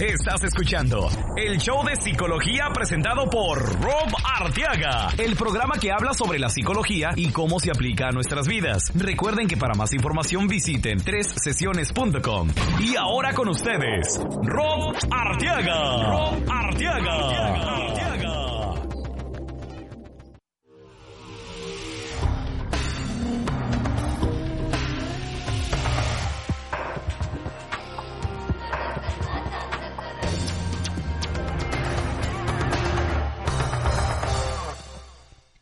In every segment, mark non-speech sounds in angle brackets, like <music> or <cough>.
Estás escuchando el show de psicología presentado por Rob Arteaga, el programa que habla sobre la psicología y cómo se aplica a nuestras vidas. Recuerden que para más información visiten sesiones.com. Y ahora con ustedes, Rob Arteaga. Rob Arteaga.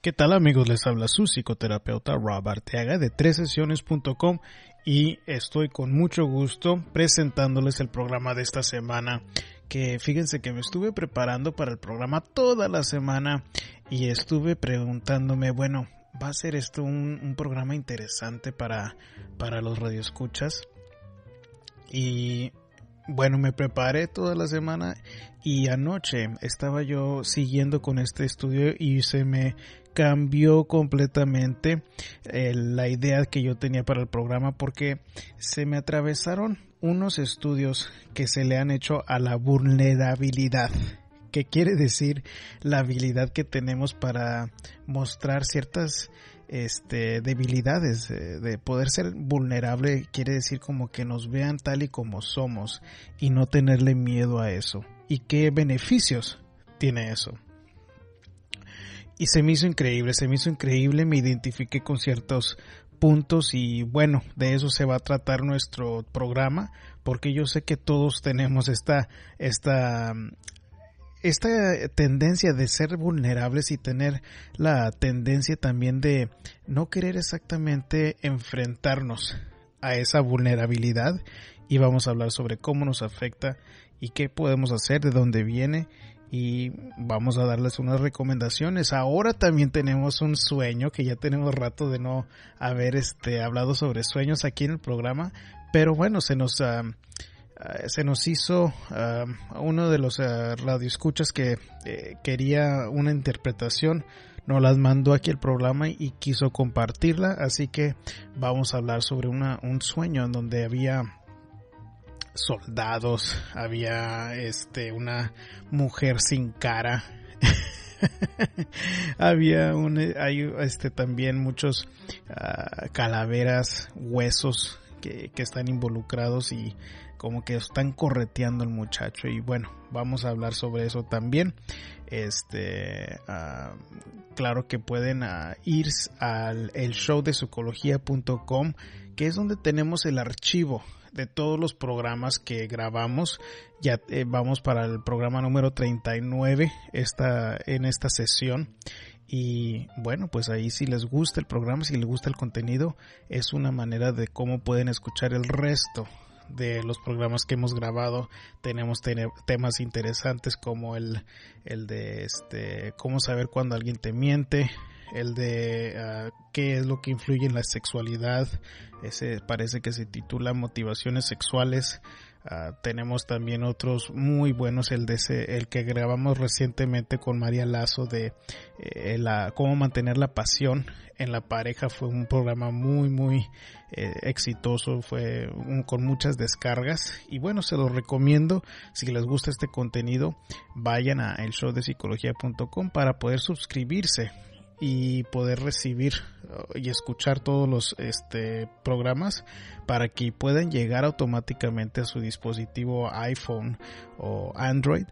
¿Qué tal amigos? Les habla su psicoterapeuta Rob Arteaga de tresesiones.com y estoy con mucho gusto presentándoles el programa de esta semana que fíjense que me estuve preparando para el programa toda la semana y estuve preguntándome, bueno, ¿va a ser esto un, un programa interesante para, para los radioescuchas? Y bueno, me preparé toda la semana y anoche estaba yo siguiendo con este estudio y se me cambió completamente eh, la idea que yo tenía para el programa porque se me atravesaron unos estudios que se le han hecho a la vulnerabilidad. Que quiere decir la habilidad que tenemos para mostrar ciertas este, debilidades, eh, de poder ser vulnerable, quiere decir como que nos vean tal y como somos y no tenerle miedo a eso. ¿Y qué beneficios tiene eso? y se me hizo increíble, se me hizo increíble, me identifiqué con ciertos puntos y bueno, de eso se va a tratar nuestro programa porque yo sé que todos tenemos esta esta esta tendencia de ser vulnerables y tener la tendencia también de no querer exactamente enfrentarnos a esa vulnerabilidad y vamos a hablar sobre cómo nos afecta y qué podemos hacer, de dónde viene y vamos a darles unas recomendaciones. Ahora también tenemos un sueño que ya tenemos rato de no haber este hablado sobre sueños aquí en el programa, pero bueno, se nos ah, se nos hizo ah, uno de los radioescuchas que eh, quería una interpretación nos las mandó aquí el programa y quiso compartirla, así que vamos a hablar sobre una, un sueño en donde había soldados, había este una mujer sin cara. <laughs> había un hay este también muchos ah, calaveras, huesos que, que están involucrados y como que están correteando al muchacho y bueno vamos a hablar sobre eso también este uh, claro que pueden uh, ir al show de psicología.com que es donde tenemos el archivo de todos los programas que grabamos. Ya eh, vamos para el programa número 39 esta, en esta sesión. Y bueno, pues ahí si les gusta el programa, si les gusta el contenido, es una manera de cómo pueden escuchar el resto de los programas que hemos grabado. Tenemos temas interesantes como el, el de este, cómo saber cuando alguien te miente, el de ah, qué es lo que influye en la sexualidad, ese parece que se titula Motivaciones Sexuales. Ah, tenemos también otros muy buenos, el de ese, el que grabamos recientemente con María Lazo de eh, la, cómo mantener la pasión en la pareja. Fue un programa muy, muy eh, exitoso, fue con muchas descargas. Y bueno, se los recomiendo. Si les gusta este contenido, vayan a el show de para poder suscribirse y poder recibir uh, y escuchar todos los este, programas para que puedan llegar automáticamente a su dispositivo iPhone o Android.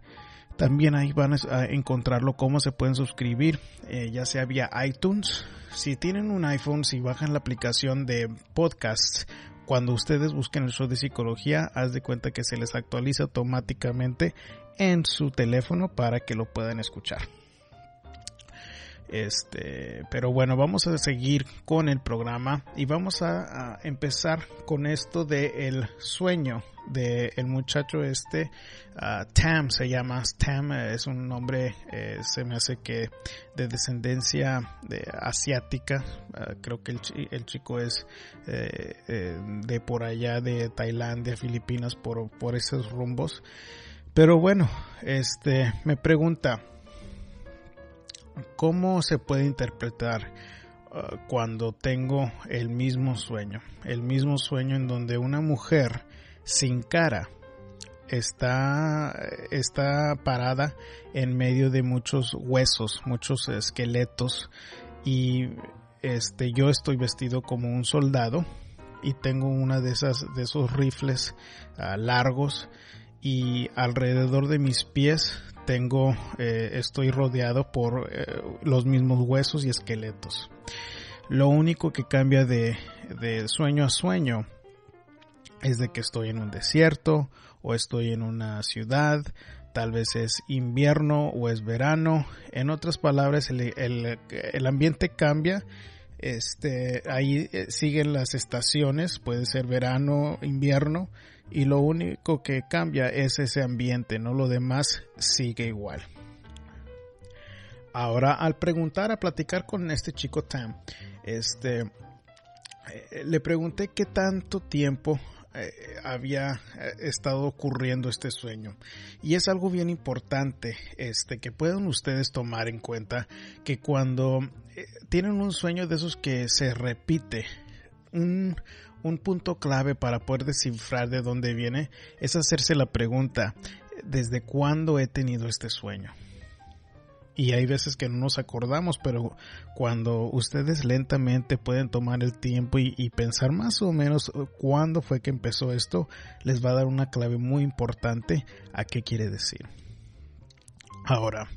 También ahí van a encontrarlo cómo se pueden suscribir, eh, ya sea vía iTunes. Si tienen un iPhone, si bajan la aplicación de podcast, cuando ustedes busquen el show de psicología, haz de cuenta que se les actualiza automáticamente en su teléfono para que lo puedan escuchar. Este, pero bueno, vamos a seguir con el programa y vamos a, empezar con esto de sueño de el muchacho este, uh, Tam se llama, Tam es un nombre, eh, se me hace que de descendencia de, asiática, uh, creo que el, el chico es eh, eh, de por allá de Tailandia, Filipinas, por, por esos rumbos. Pero bueno, este, me pregunta, ¿Cómo se puede interpretar uh, cuando tengo el mismo sueño? El mismo sueño en donde una mujer sin cara está, está parada en medio de muchos huesos, muchos esqueletos y este yo estoy vestido como un soldado y tengo una de esas de esos rifles ah, largos y alrededor de mis pies tengo eh, estoy rodeado por eh, los mismos huesos y esqueletos lo único que cambia de, de sueño a sueño es de que estoy en un desierto o estoy en una ciudad, tal vez es invierno o es verano. En otras palabras, el, el, ambiente cambia. Este, ahí eh, siguen las estaciones, puede ser verano, invierno, y lo único que cambia es ese ambiente, no lo demás sigue igual. Ahora, al preguntar, a platicar con este chico Tam, este, eh, le pregunté qué tanto tiempo eh, había eh, estado ocurriendo este sueño. Y es algo bien importante este, que puedan ustedes tomar en cuenta que cuando tienen un sueño de esos que se repite, un, un punto clave para poder descifrar de dónde viene es hacerse la pregunta, ¿desde cuándo he tenido este sueño? y hay veces que no nos acordamos, pero cuando ustedes lentamente pueden tomar el tiempo y, pensar más o menos eh, cuándo fue que empezó esto, les va a dar una clave muy importante a qué quiere decir. Ahora,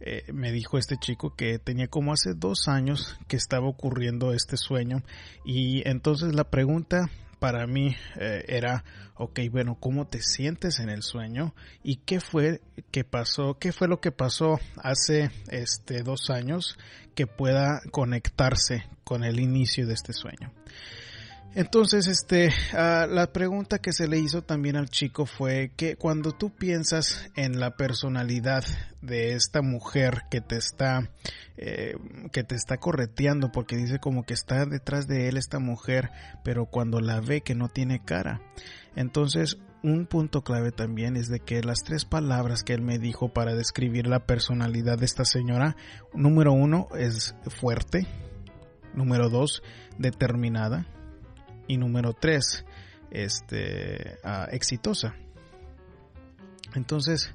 eh, me dijo este chico que tenía como hace dos años que estaba ocurriendo este sueño y entonces la pregunta para mí eh, era, ok, bueno, ¿cómo te sientes en el sueño? ¿Y qué fue que pasó? ¿Qué fue lo que pasó hace este dos años que pueda conectarse con el inicio de este sueño? Entonces, este, ah, la pregunta que se le hizo también al chico fue que cuando tú piensas en la personalidad de esta mujer que te está, eh, que te está correteando, porque dice como que está detrás de él esta mujer, pero cuando la ve que no tiene cara. Entonces, un punto clave también es de que las tres palabras que él me dijo para describir la personalidad de esta señora, número uno es fuerte, número dos, determinada, y número tres, este, ah, exitosa. Entonces,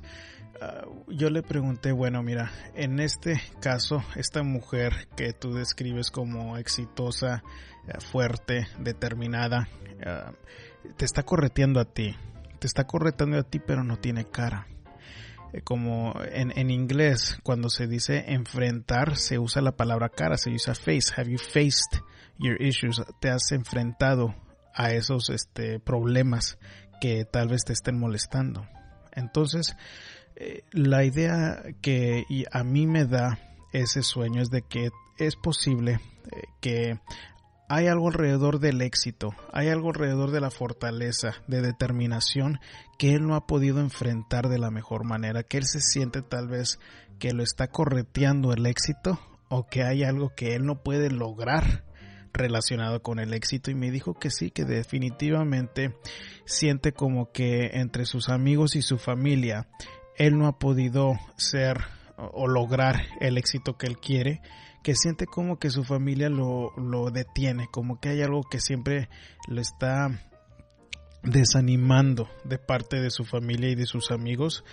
ah, yo le pregunté, bueno, mira, en este caso, esta mujer que tú describes como exitosa, ah, fuerte, determinada, te está correteando a ti, te está correteando a ti, pero no tiene cara como en, en, inglés, cuando se dice enfrentar, se usa la palabra cara, se usa face. Have you faced your issues, te has enfrentado a esos este, problemas que tal vez te estén molestando. Entonces, eh, la idea que a mí me da ese sueño es de que es posible eh, que hay algo alrededor del éxito, hay algo alrededor de la fortaleza, de determinación que él no ha podido enfrentar de la mejor manera, que él se siente tal vez que lo está correteando el éxito o que hay algo que él no puede lograr relacionado con el éxito. Y me dijo que sí, que definitivamente siente como que entre sus amigos y su familia él no ha podido ser o lograr el éxito que él quiere, que siente como que su familia lo, lo detiene, como que hay algo que siempre lo está desanimando de parte de su familia y de sus amigos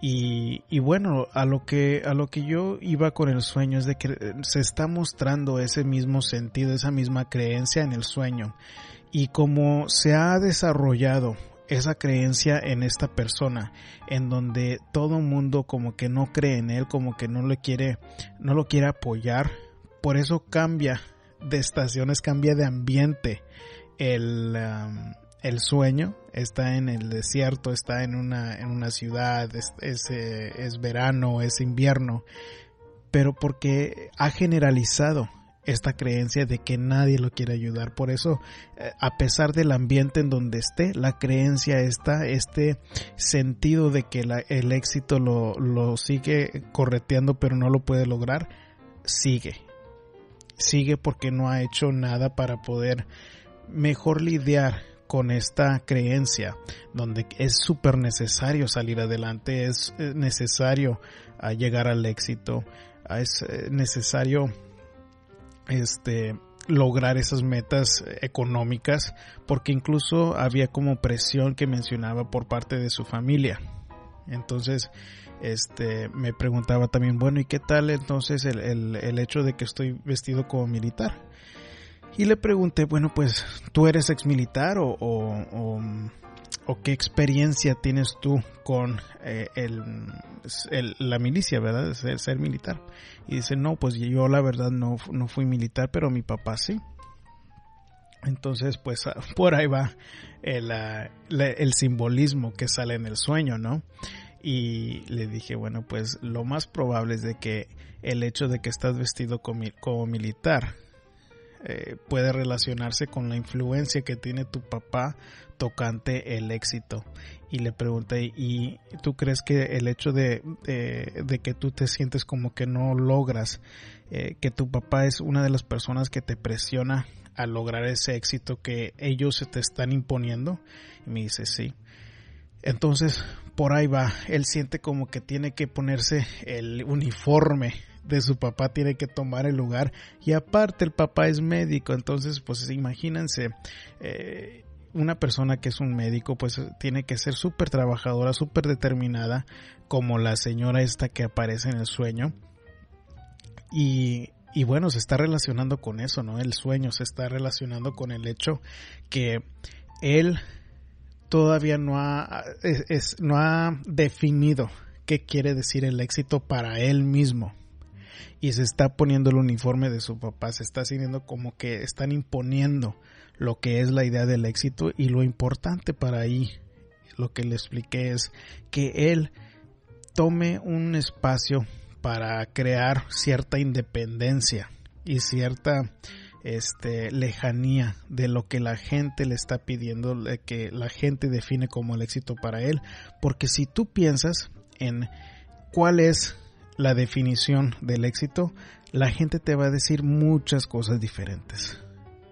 y, bueno, a lo que a lo que yo iba con el sueño es de que se está mostrando ese mismo sentido, esa misma creencia en el sueño. Y como se ha desarrollado esa creencia en esta persona, en donde todo mundo como que no cree en él, como que no le quiere, no lo quiere apoyar, por eso cambia de estaciones, cambia de ambiente el, el sueño. Está en el desierto, está en una, en una ciudad, es, es, eh, es, verano, es invierno, pero porque ha generalizado esta creencia de que nadie lo quiere ayudar. Por eso, eh, a pesar del ambiente en donde esté, la creencia está, este sentido de que el éxito lo, lo sigue correteando pero no lo puede lograr, sigue. Sigue porque no ha hecho nada para poder mejor lidiar con esta creencia donde es súper necesario salir adelante, es eh, necesario ah, llegar al éxito, ah, es eh, necesario este lograr esas metas económicas porque incluso había como presión que mencionaba por parte de su familia. Entonces, este, me preguntaba también, bueno, ¿y qué tal entonces el, el, hecho de que estoy vestido como militar? Y le pregunté, bueno, pues, ¿tú eres ex militar o, qué experiencia tienes tú con eh, la milicia, verdad? Ser, ser militar. Y dice, no, pues yo la verdad no, no fui militar, pero mi papá sí. Entonces, pues ah, <laughs> por ahí va el, ah, el, simbolismo que sale en el sueño, ¿no? Y le dije, bueno, pues lo más probable es de que el hecho de que estás vestido como, militar eh, puede relacionarse con la influencia que tiene tu papá tocante el éxito. Y le pregunté, ¿y tú crees que el hecho de, de, que tú te sientes como que no logras, eh, que tu papá es una de las personas que te presiona a lograr ese éxito que ellos se te están imponiendo? Y me dice, sí. Entonces, por ahí va, él siente como que tiene que ponerse el uniforme de su papá, tiene que tomar el lugar y aparte el papá es médico, entonces pues imagínense, eh, una persona que es un médico pues tiene que ser súper trabajadora, súper determinada, como la señora esta que aparece en el sueño. Y, y bueno, se está relacionando con eso, ¿no? El sueño se está relacionando con el hecho que él todavía no ha, es, no ha definido qué quiere decir el éxito para él mismo. Y se está poniendo el uniforme de su papá, se está haciendo como que están imponiendo lo que es la idea del éxito y lo importante para ahí, lo que le expliqué es que él tome un espacio para crear cierta independencia y cierta este, lejanía de lo que la gente le está pidiendo, que la gente define como el éxito para él. Porque si tú piensas en cuál es la definición del éxito, la gente te va a decir muchas cosas diferentes.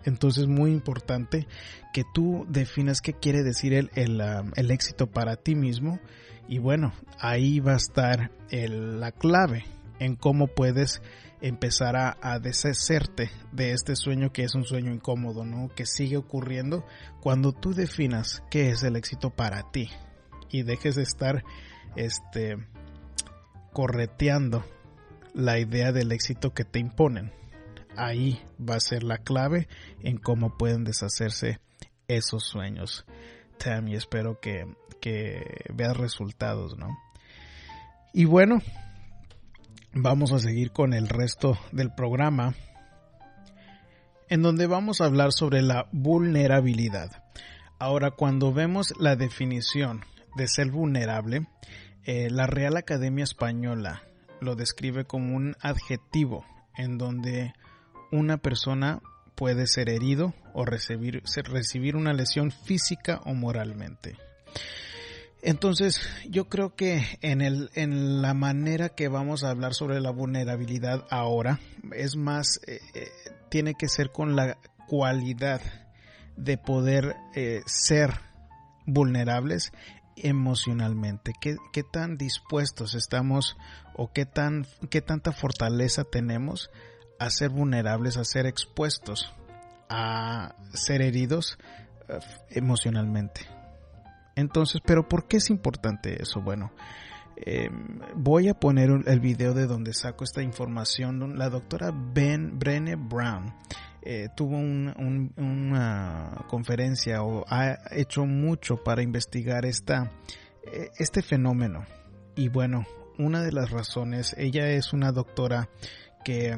Entonces es muy importante que tú definas qué quiere decir el, el, um, éxito para ti mismo. Y bueno, ahí va a estar la clave en cómo puedes empezar a, deshacerte de este sueño que es un sueño incómodo, ¿no? Que sigue ocurriendo cuando tú definas qué es el éxito para ti y dejes de estar, este, correteando la idea del éxito que te imponen. Ahí va a ser la clave en cómo pueden deshacerse esos sueños. Tammy, espero que, que veas resultados, ¿no? Y bueno, vamos a seguir con el resto del programa en donde vamos a hablar sobre la vulnerabilidad. Ahora, cuando vemos la definición de ser vulnerable, eh, la Real Academia Española lo describe como un adjetivo en donde una persona puede ser herido o recibir, recibir una lesión física o moralmente. Entonces, yo creo que en, el, en la manera que vamos a hablar sobre la vulnerabilidad ahora, es más, eh, eh, tiene que ser con la cualidad de poder ser vulnerables emocionalmente. ¿Qué, ¿Qué, tan dispuestos estamos o qué, tan, qué tanta fortaleza tenemos a ser vulnerables, a ser expuestos, a ser heridos emocionalmente? Entonces, pero ¿por qué es importante eso? Bueno, em, voy a poner el video de donde saco esta información. La doctora Ben Brenne Brown eh, tuvo una conferencia o ha hecho mucho para investigar esta, eh, este fenómeno. Y bueno, una de las razones, ella es una doctora que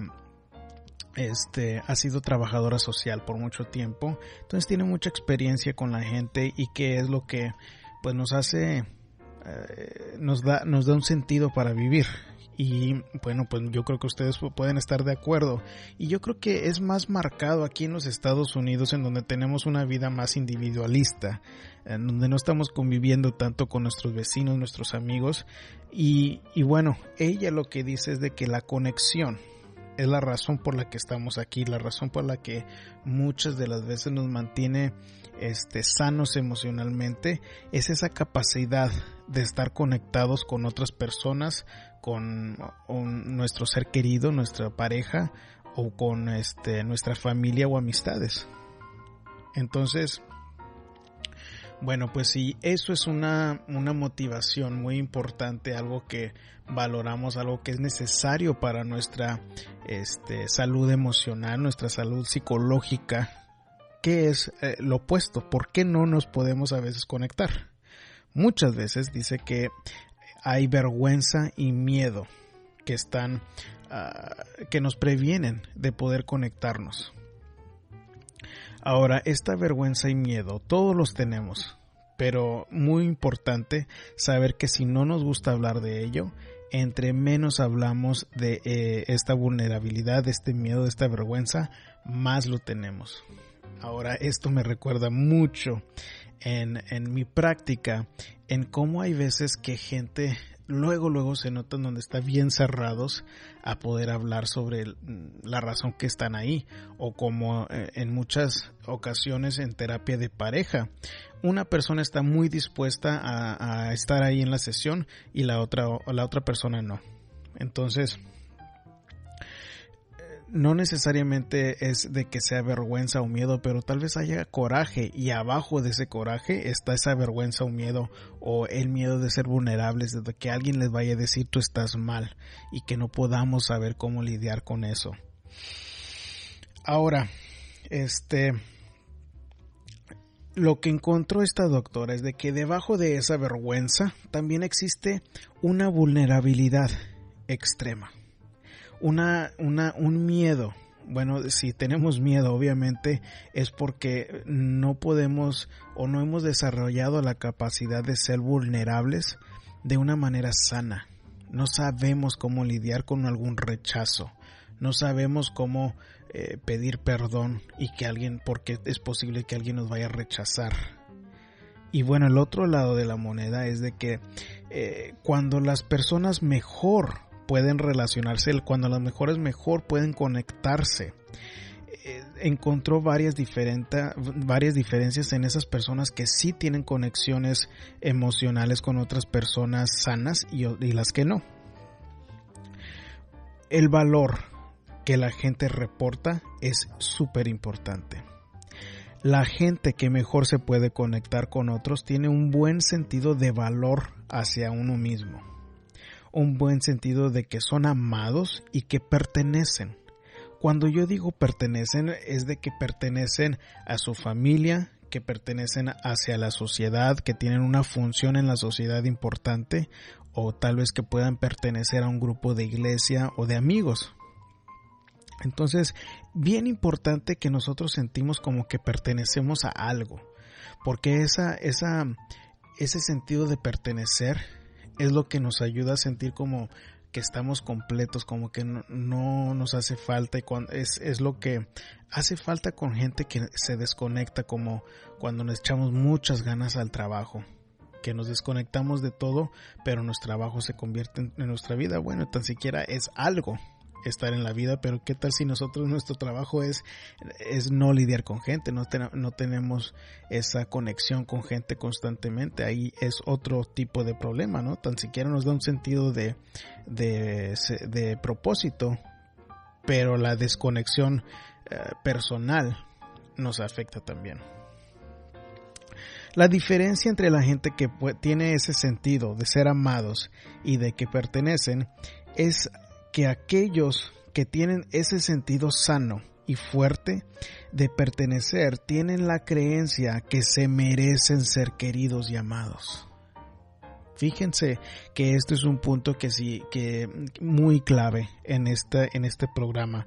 este, ha sido trabajadora social por mucho tiempo, entonces tiene mucha experiencia con la gente y que es lo que pues nos hace, eh, nos, da, nos da un sentido para vivir. Y bueno, pues yo creo que ustedes pueden estar de acuerdo. Y yo creo que es más marcado aquí en los Estados Unidos, en donde tenemos una vida más individualista, en donde no estamos conviviendo tanto con nuestros vecinos, nuestros amigos. Y, y bueno, ella lo que dice es de que la conexión, es la razón por la que estamos aquí, la razón por la que muchas de las veces nos mantiene este, sanos emocionalmente, es esa capacidad de estar conectados con otras personas, con nuestro ser querido, nuestra pareja o con este, nuestra familia o amistades. Entonces, bueno, pues sí, eso es una, una motivación muy importante, algo que valoramos, algo que es necesario para nuestra este, salud emocional, nuestra salud psicológica. ¿Qué es eh, lo opuesto? ¿Por qué no nos podemos a veces conectar? Muchas veces dice que hay vergüenza y miedo que están, ah, que nos previenen de poder conectarnos. Ahora, esta vergüenza y miedo, todos los tenemos, pero muy importante saber que si no nos gusta hablar de ello, entre menos hablamos de eh, esta vulnerabilidad, de este miedo, de esta vergüenza, más lo tenemos. Ahora, esto me recuerda mucho en, en mi práctica, en cómo hay veces que gente luego, luego se notan donde están bien cerrados a poder hablar sobre la razón que están ahí o como eh, en muchas ocasiones en terapia de pareja. Una persona está muy dispuesta a, a estar ahí en la sesión y la otra, la otra persona no. Entonces, no necesariamente es de que sea vergüenza o miedo, pero tal vez haya coraje y abajo de ese coraje está esa vergüenza o miedo o el miedo de ser vulnerables, de que alguien les vaya a decir tú estás mal y que no podamos saber cómo lidiar con eso. Ahora, este, lo que encontró esta doctora es de que debajo de esa vergüenza también existe una vulnerabilidad extrema una, una, un miedo. Bueno, si tenemos miedo, obviamente es porque no podemos o no hemos desarrollado la capacidad de ser vulnerables de una manera sana. No sabemos cómo lidiar con algún rechazo. No sabemos cómo eh, pedir perdón y que alguien, porque es posible que alguien nos vaya a rechazar. Y bueno, el otro lado de la moneda es de que eh, cuando las personas mejor pueden relacionarse, cuando las mejores mejor pueden conectarse. Eh, encontró varias, varias diferencias en esas personas que sí tienen conexiones emocionales con otras personas sanas y, y las que no. El valor que la gente reporta es súper importante. La gente que mejor se puede conectar con otros tiene un buen sentido de valor hacia uno mismo un buen sentido de que son amados y que pertenecen. Cuando yo digo pertenecen es de que pertenecen a su familia, que pertenecen hacia la sociedad, que tienen una función en la sociedad importante o tal vez que puedan pertenecer a un grupo de iglesia o de amigos. Entonces, bien importante que nosotros sentimos como que pertenecemos a algo, porque esa, esa, ese sentido de pertenecer es lo que nos ayuda a sentir como que estamos completos, como que no, nos hace falta y cuando, es, es lo que hace falta con gente que se desconecta como cuando nos echamos muchas ganas al trabajo que nos desconectamos de todo, pero nuestro trabajo se convierte en, nuestra vida. Bueno, tan siquiera es algo estar en la vida, pero qué tal si nosotros nuestro trabajo es, es no lidiar con gente, no, no tenemos esa conexión con gente constantemente, ahí es otro tipo de problema, ¿no? Tan siquiera nos da un sentido de, de, de propósito, pero la desconexión eh, personal nos afecta también. La diferencia entre la gente que tiene ese sentido de ser amados y de que pertenecen es que aquellos que tienen ese sentido sano y fuerte de pertenecer tienen la creencia que se merecen ser queridos y amados. Fíjense que este es un punto que sí, que muy clave en este, en este programa.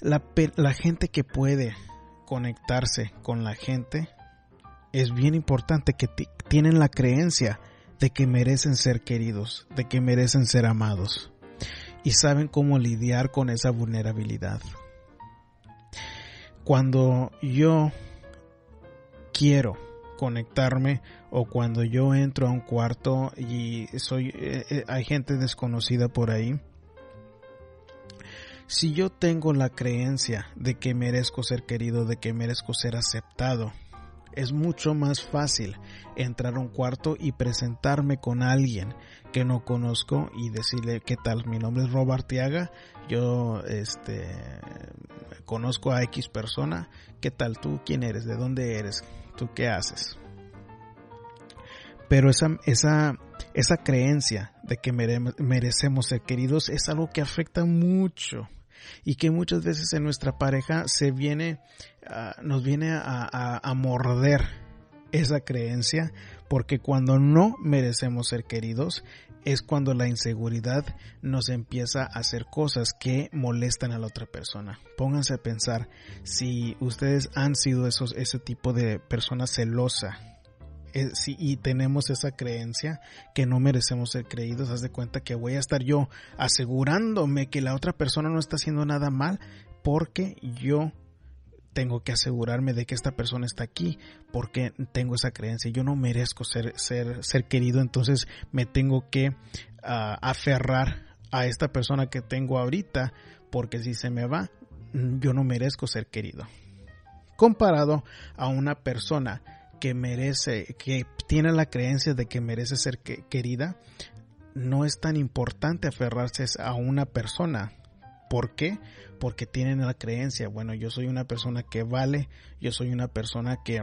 La, la gente que puede conectarse con la gente es bien importante que tienen la creencia de que merecen ser queridos, de que merecen ser amados y saben cómo lidiar con esa vulnerabilidad. Cuando yo quiero conectarme o cuando yo entro a un cuarto y soy eh, eh, hay gente desconocida por ahí si yo tengo la creencia de que merezco ser querido, de que merezco ser aceptado, Es mucho más fácil entrar a un cuarto y presentarme con alguien que no conozco y decirle qué tal, mi nombre es Robert Tiaga, yo este conozco a X persona, qué tal tú, quién eres, de dónde eres, tú qué haces. Pero esa, esa, esa creencia de que merecemos ser queridos es algo que afecta mucho y que muchas veces en nuestra pareja se viene, ah, nos viene a, morder esa creencia porque cuando no merecemos ser queridos es cuando la inseguridad nos empieza a hacer cosas que molestan a la otra persona. Pónganse a pensar si ustedes han sido esos, ese tipo de persona celosa eh, y tenemos esa creencia que no merecemos ser creídos, haz de cuenta que voy a estar yo asegurándome que la otra persona no está haciendo nada mal porque yo tengo que asegurarme de que esta persona está aquí porque tengo esa creencia. Yo no merezco ser, ser, ser querido, entonces me tengo que ah, aferrar a esta persona que tengo ahorita porque si se me va, yo no merezco ser querido. Comparado a una persona que merece, que tiene la creencia de que merece ser querida, no es tan importante aferrarse a una persona. ¿Por qué? Porque tienen la creencia, bueno, yo soy una persona que vale, yo soy una persona que,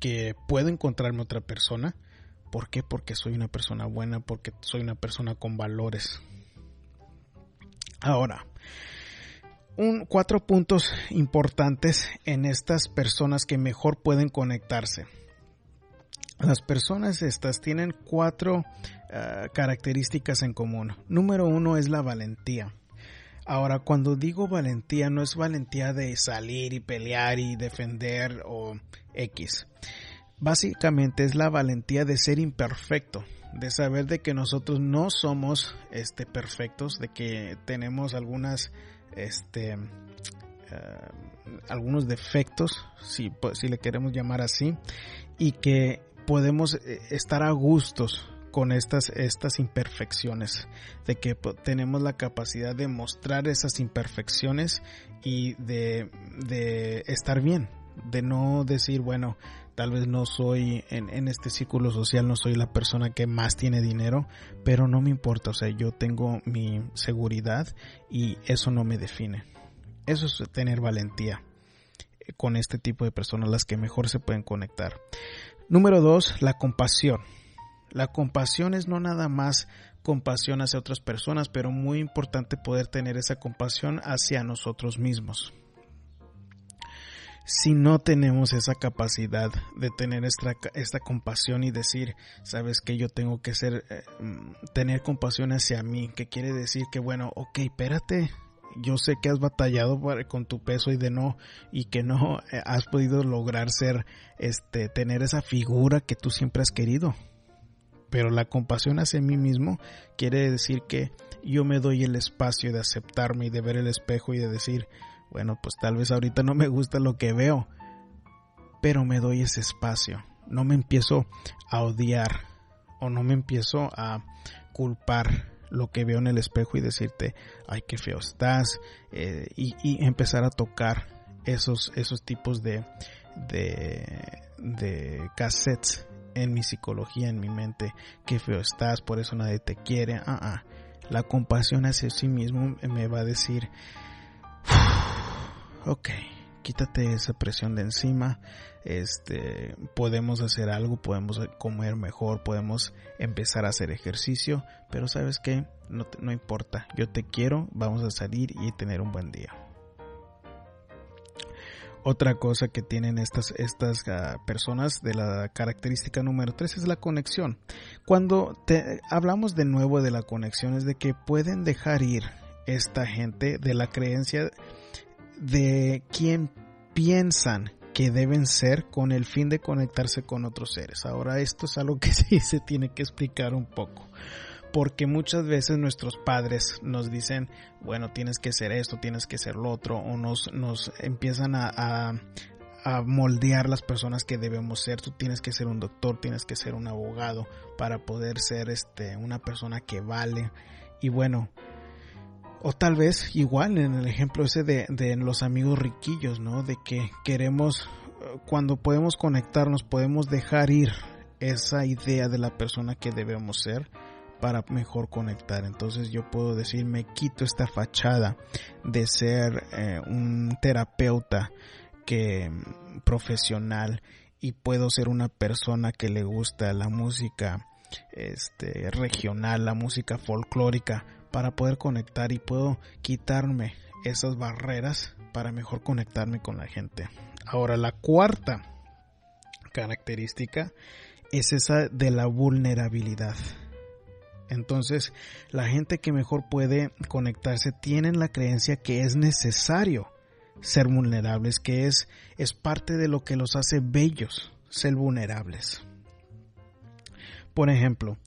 que puedo encontrarme otra persona. ¿Por qué? Porque soy una persona buena, porque soy una persona con valores. Ahora, un, cuatro puntos importantes en estas personas que mejor pueden conectarse. Las personas estas tienen cuatro ah, características en común. Número uno es la valentía. Ahora, cuando digo valentía, no es valentía de salir y pelear y defender o X. Básicamente es la valentía de ser imperfecto, de saber de que nosotros no somos este, perfectos, de que tenemos algunas este, eh, algunos defectos, si, si le queremos llamar así, y que podemos eh, estar a gustos con estas, estas imperfecciones, de que tenemos la capacidad de mostrar esas imperfecciones y de, de estar bien, de no decir, bueno, tal vez no soy en, en, este círculo social, no soy la persona que más tiene dinero, pero no me importa, o sea, yo tengo mi seguridad y eso no me define. Eso es tener valentía eh, con este tipo de personas, las que mejor se pueden conectar. Número dos, la compasión. La compasión es no nada más compasión hacia otras personas, pero muy importante poder tener esa compasión hacia nosotros mismos. Si no tenemos esa capacidad de tener esta, compasión y decir, sabes que yo tengo que ser, eh, mm, tener compasión hacia mí, que quiere decir que bueno, ok, espérate, yo sé que has batallado con tu peso y de no, y que no eh, has podido lograr ser, este, tener esa figura que tú siempre has querido. Pero la compasión hacia mí mismo quiere decir que yo me doy el espacio de aceptarme y de ver el espejo y de decir, bueno, pues tal vez ahorita no me gusta lo que veo, pero me doy ese espacio. No me empiezo a odiar o no me empiezo a culpar lo que veo en el espejo y decirte, ay, qué feo estás, eh, y, empezar a tocar esos, esos tipos de, de, de cassettes en mi psicología, en mi mente, qué feo estás, por eso nadie te quiere. Ah, ah. La compasión hacia sí mismo me va a decir, ok, quítate esa presión de encima, este, podemos hacer algo, podemos comer mejor, podemos empezar a hacer ejercicio, pero sabes que no, no importa, yo te quiero, vamos a salir y tener un buen día. Otra cosa que tienen estas, estas ah, personas de la característica número 3 es la conexión. Cuando te, hablamos de nuevo de la conexión es de que pueden dejar ir esta gente de la creencia de quién piensan que deben ser con el fin de conectarse con otros seres. Ahora esto es algo que <laughs> sí se tiene que explicar un poco. Porque muchas veces nuestros padres nos dicen, bueno, tienes que ser esto, tienes que ser lo otro, o nos, nos empiezan a, a, a moldear las personas que debemos ser. Tú tienes que ser un doctor, tienes que ser un abogado para poder ser este, una persona que vale. Y bueno, o tal vez igual en el ejemplo ese de, de los amigos riquillos, ¿no? De que queremos cuando podemos conectarnos, podemos dejar ir esa idea de la persona que debemos ser para mejor conectar. Entonces yo puedo decir, me quito esta fachada de ser eh, un terapeuta que profesional y puedo ser una persona que le gusta la música este regional, la música folclórica para poder conectar y puedo quitarme esas barreras para mejor conectarme con la gente. Ahora la cuarta característica es esa de la vulnerabilidad. Entonces, la gente que mejor puede conectarse tienen la creencia que es necesario ser vulnerables, que es, es parte de lo que los hace bellos, ser vulnerables. Por ejemplo,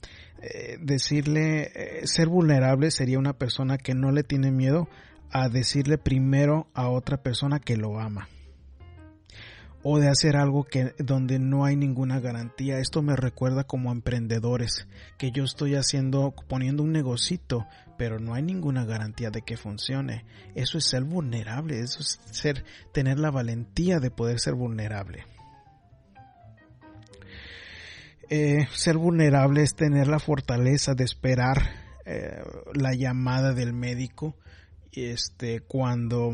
eh, decirle, eh, ser vulnerable sería una persona que no le tiene miedo a decirle primero a otra persona que lo ama o de hacer algo que donde no hay ninguna garantía. Esto me recuerda como emprendedores, que yo estoy haciendo poniendo un negocito, pero no hay ninguna garantía de que funcione. Eso es ser vulnerable, eso es ser tener la valentía de poder ser vulnerable. Eh, ser vulnerable es tener la fortaleza de esperar eh, la llamada del médico este cuando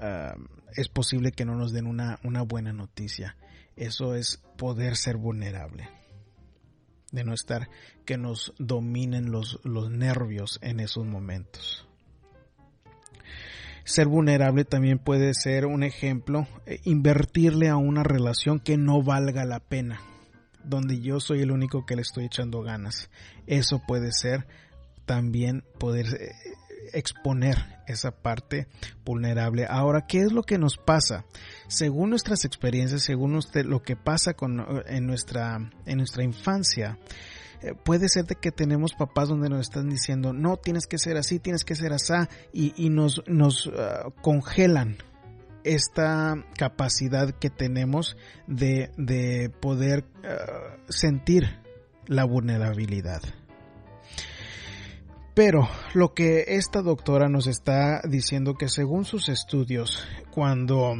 ah, es posible que no nos den una, buena noticia. Eso es poder ser vulnerable. De no estar que nos dominen los, los nervios en esos momentos. Ser vulnerable también puede ser un ejemplo, eh, invertirle a una relación que no valga la pena, donde yo soy el único que le estoy echando ganas. Eso puede ser también poder eh, exponer esa parte vulnerable. Ahora, ¿qué es lo que nos pasa? Según nuestras experiencias, según usted, lo que pasa con, en, nuestra, en nuestra infancia, eh, puede ser de que tenemos papás donde nos están diciendo, no, tienes que ser así, tienes que ser así, y, nos, nos ah, congelan esta capacidad que tenemos de, de poder sentir la vulnerabilidad. Pero lo que esta doctora nos está diciendo que según sus estudios, cuando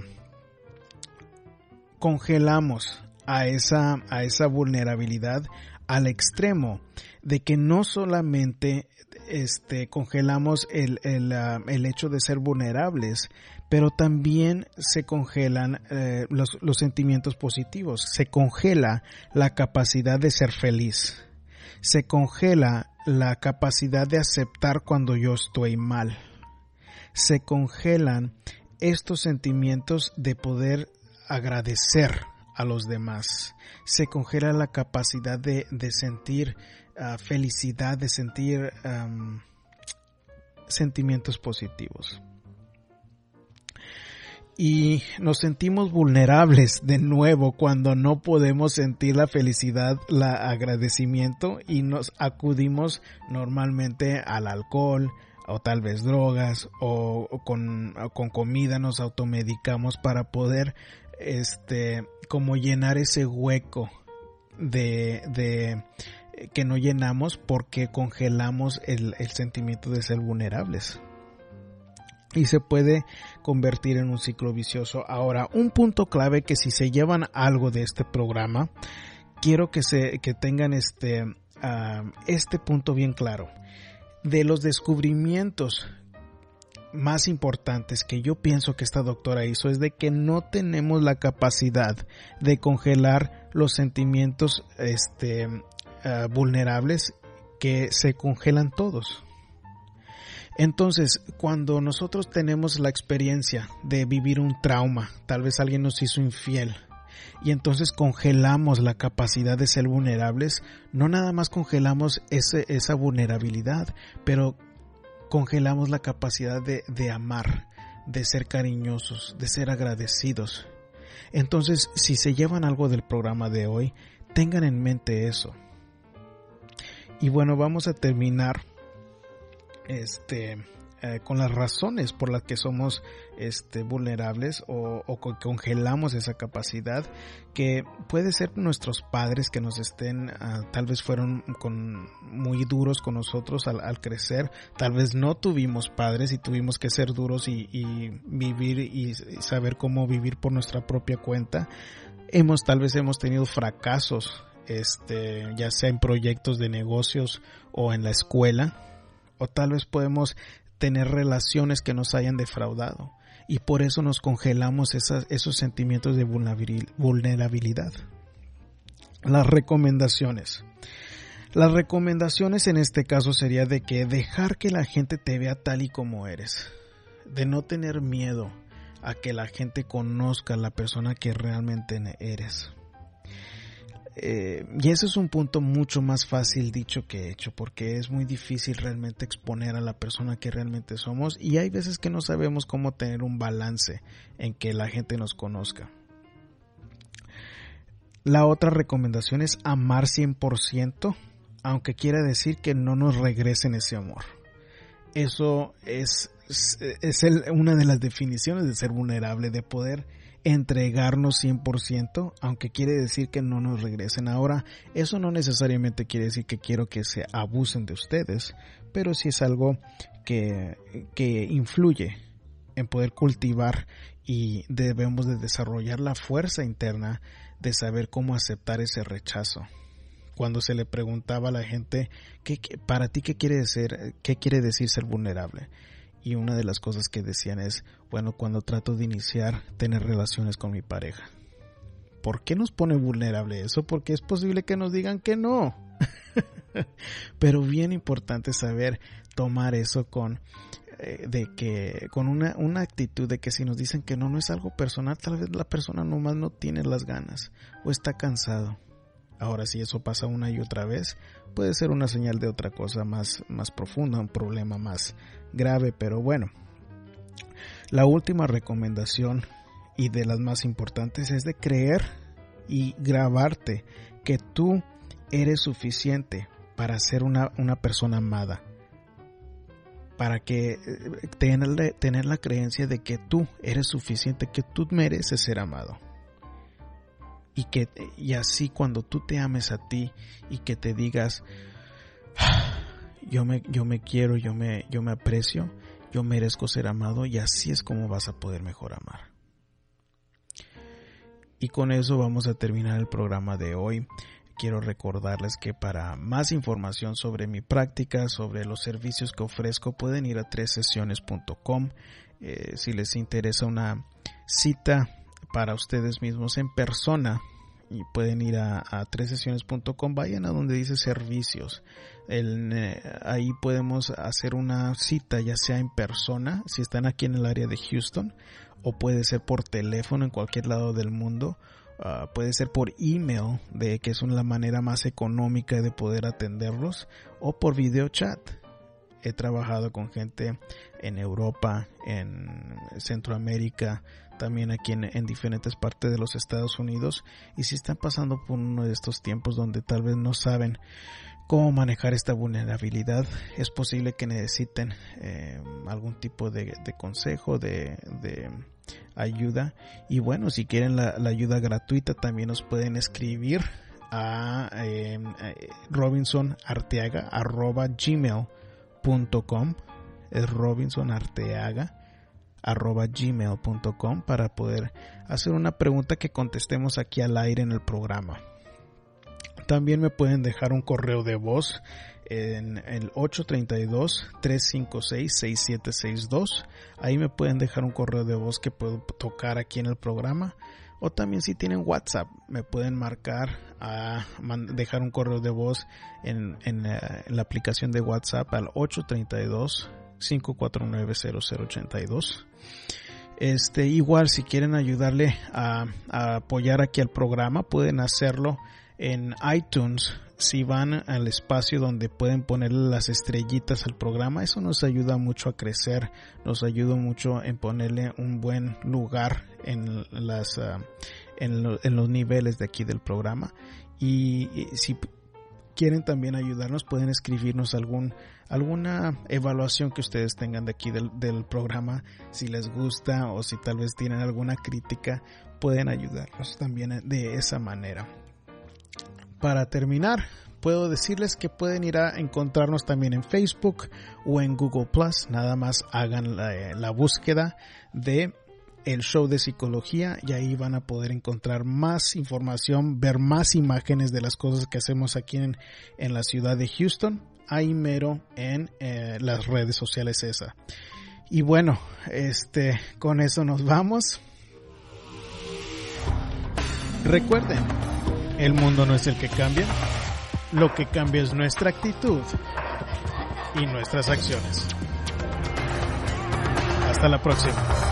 congelamos a esa, a esa vulnerabilidad al extremo de que no solamente este, congelamos el, el, ah, el hecho de ser vulnerables, pero también se congelan eh, los, los sentimientos positivos, se congela la capacidad de ser feliz, se congela la capacidad de aceptar cuando yo estoy mal. Se congelan estos sentimientos de poder agradecer a los demás. Se congela la capacidad de, sentir ah, felicidad, de sentir sentimientos positivos y nos sentimos vulnerables de nuevo cuando no podemos sentir la felicidad, el agradecimiento y nos acudimos normalmente al alcohol o tal vez drogas o, con, con, comida nos automedicamos para poder este como llenar ese hueco de, de que no llenamos porque congelamos el, el sentimiento de ser vulnerables y se puede convertir en un ciclo vicioso. Ahora, un punto clave que si se llevan algo de este programa, quiero que se que tengan este ah, este punto bien claro. De los descubrimientos más importantes que yo pienso que esta doctora hizo es de que no tenemos la capacidad de congelar los sentimientos este, ah, vulnerables que se congelan todos. Entonces, cuando nosotros tenemos la experiencia de vivir un trauma, tal vez alguien nos hizo infiel, y entonces congelamos la capacidad de ser vulnerables, no nada más congelamos esa vulnerabilidad, pero congelamos la capacidad de, amar, de ser cariñosos, de ser agradecidos. Entonces, si se llevan algo del programa de hoy, tengan en mente eso. Y bueno, vamos a terminar este eh, con las razones por las que somos este, vulnerables o, congelamos esa capacidad que puede ser nuestros padres que nos estén ah, tal vez fueron con muy duros con nosotros al, crecer. Tal vez no tuvimos padres y tuvimos que ser duros y, vivir y, saber cómo vivir por nuestra propia cuenta. Hemos tal vez hemos tenido fracasos este ya sea en proyectos de negocios o en la escuela o tal vez podemos tener relaciones que nos hayan defraudado y por eso nos congelamos esos sentimientos de vulnerabilidad. Las recomendaciones. Las recomendaciones en este caso sería de que dejar que la gente te vea tal y como eres, de no tener miedo a que la gente conozca la persona que realmente eres. Eh, y ese es un punto mucho más fácil dicho que hecho, porque es muy difícil realmente exponer a la persona que realmente somos y hay veces que no sabemos cómo tener un balance en que la gente nos conozca. La otra recomendación es amar 100%, aunque quiera decir que no nos regresen ese amor. Eso es, es una de las definiciones de ser vulnerable, de poder entregarnos 100%, aunque quiere decir que no nos regresen. Ahora, eso no necesariamente quiere decir que quiero que se abusen de ustedes, pero sí es algo que, que influye en poder cultivar y debemos de desarrollar la fuerza interna de saber cómo aceptar ese rechazo. Cuando se le preguntaba a la gente, ¿qué, para ti qué quiere decir, qué quiere decir ser vulnerable? Y una de las cosas que decían es, bueno, cuando trato de iniciar tener relaciones con mi pareja. ¿Por qué nos pone vulnerable eso? Porque es posible que nos digan que no. <laughs> Pero bien importante saber tomar eso con eh, de que con una, una actitud de que si nos dicen que no no es algo personal, tal vez la persona nomás no tiene las ganas o está cansado. Ahora si eso pasa una y otra vez, puede ser una señal de otra cosa más, más profunda, un problema más, grave, pero bueno. La última recomendación y de las más importantes es de creer y grabarte que tú eres suficiente para ser una, persona amada. Para que eh, tener, tener la creencia de que tú eres suficiente, que tú mereces ser amado. Y que y así cuando tú te ames a ti y que te digas, yo me, yo me quiero, yo me, yo me aprecio, yo merezco ser amado y así es como vas a poder mejor amar. Y con eso vamos a terminar el programa de hoy. Quiero recordarles que para más información sobre mi práctica, sobre los servicios que ofrezco, pueden ir a tresesiones.com. Eh, si les interesa una cita para ustedes mismos en persona, y pueden ir a, a tresesiones.com, vayan a donde dice servicios. Eh, ahí podemos hacer una cita ya sea en persona, si están aquí en el área de Houston, o puede ser por teléfono en cualquier lado del mundo. Ah, puede ser por email, de que es una manera más económica de poder atenderlos, o por video chat. He trabajado con gente en Europa, en Centroamérica, también aquí en, en, diferentes partes de los Estados Unidos y si están pasando por uno de estos tiempos donde tal vez no saben cómo manejar esta vulnerabilidad. Es posible que necesiten eh, algún tipo de, consejo, de, ayuda. Y bueno, si quieren la, ayuda gratuita, también nos pueden escribir a eh, es robinsonarteaga gmail.com para poder hacer una pregunta que contestemos aquí al aire en el programa. También me pueden dejar un correo de voz en el 832-356-6762. Ahí me pueden dejar un correo de voz que puedo tocar aquí en el programa. O también si tienen WhatsApp, me pueden marcar a dejar un correo de voz en, la, aplicación de WhatsApp al 832 549 0082. Este, igual si quieren ayudarle a, a apoyar aquí al programa, pueden hacerlo en iTunes, si van al espacio donde pueden ponerle las estrellitas al programa, eso nos ayuda mucho a crecer, nos ayuda mucho en ponerle un buen lugar en las ah, en, los niveles de aquí del programa y, si quieren también ayudarnos, pueden escribirnos algún, alguna evaluación que ustedes tengan de aquí del, programa, si les gusta o si tal vez tienen alguna crítica, pueden ayudarnos también de esa manera. Para terminar, puedo decirles que pueden ir a encontrarnos también en Facebook o en Google Plus. Nada más hagan la, la búsqueda de el show de psicología y ahí van a poder encontrar más información, ver más imágenes de las cosas que hacemos aquí en, en la ciudad de Houston, ahí mero en eh, las redes sociales esa. Y bueno, este, con eso nos vamos. Recuerden, el mundo no es el que cambia, lo que cambia es nuestra actitud y nuestras acciones. Hasta la próxima.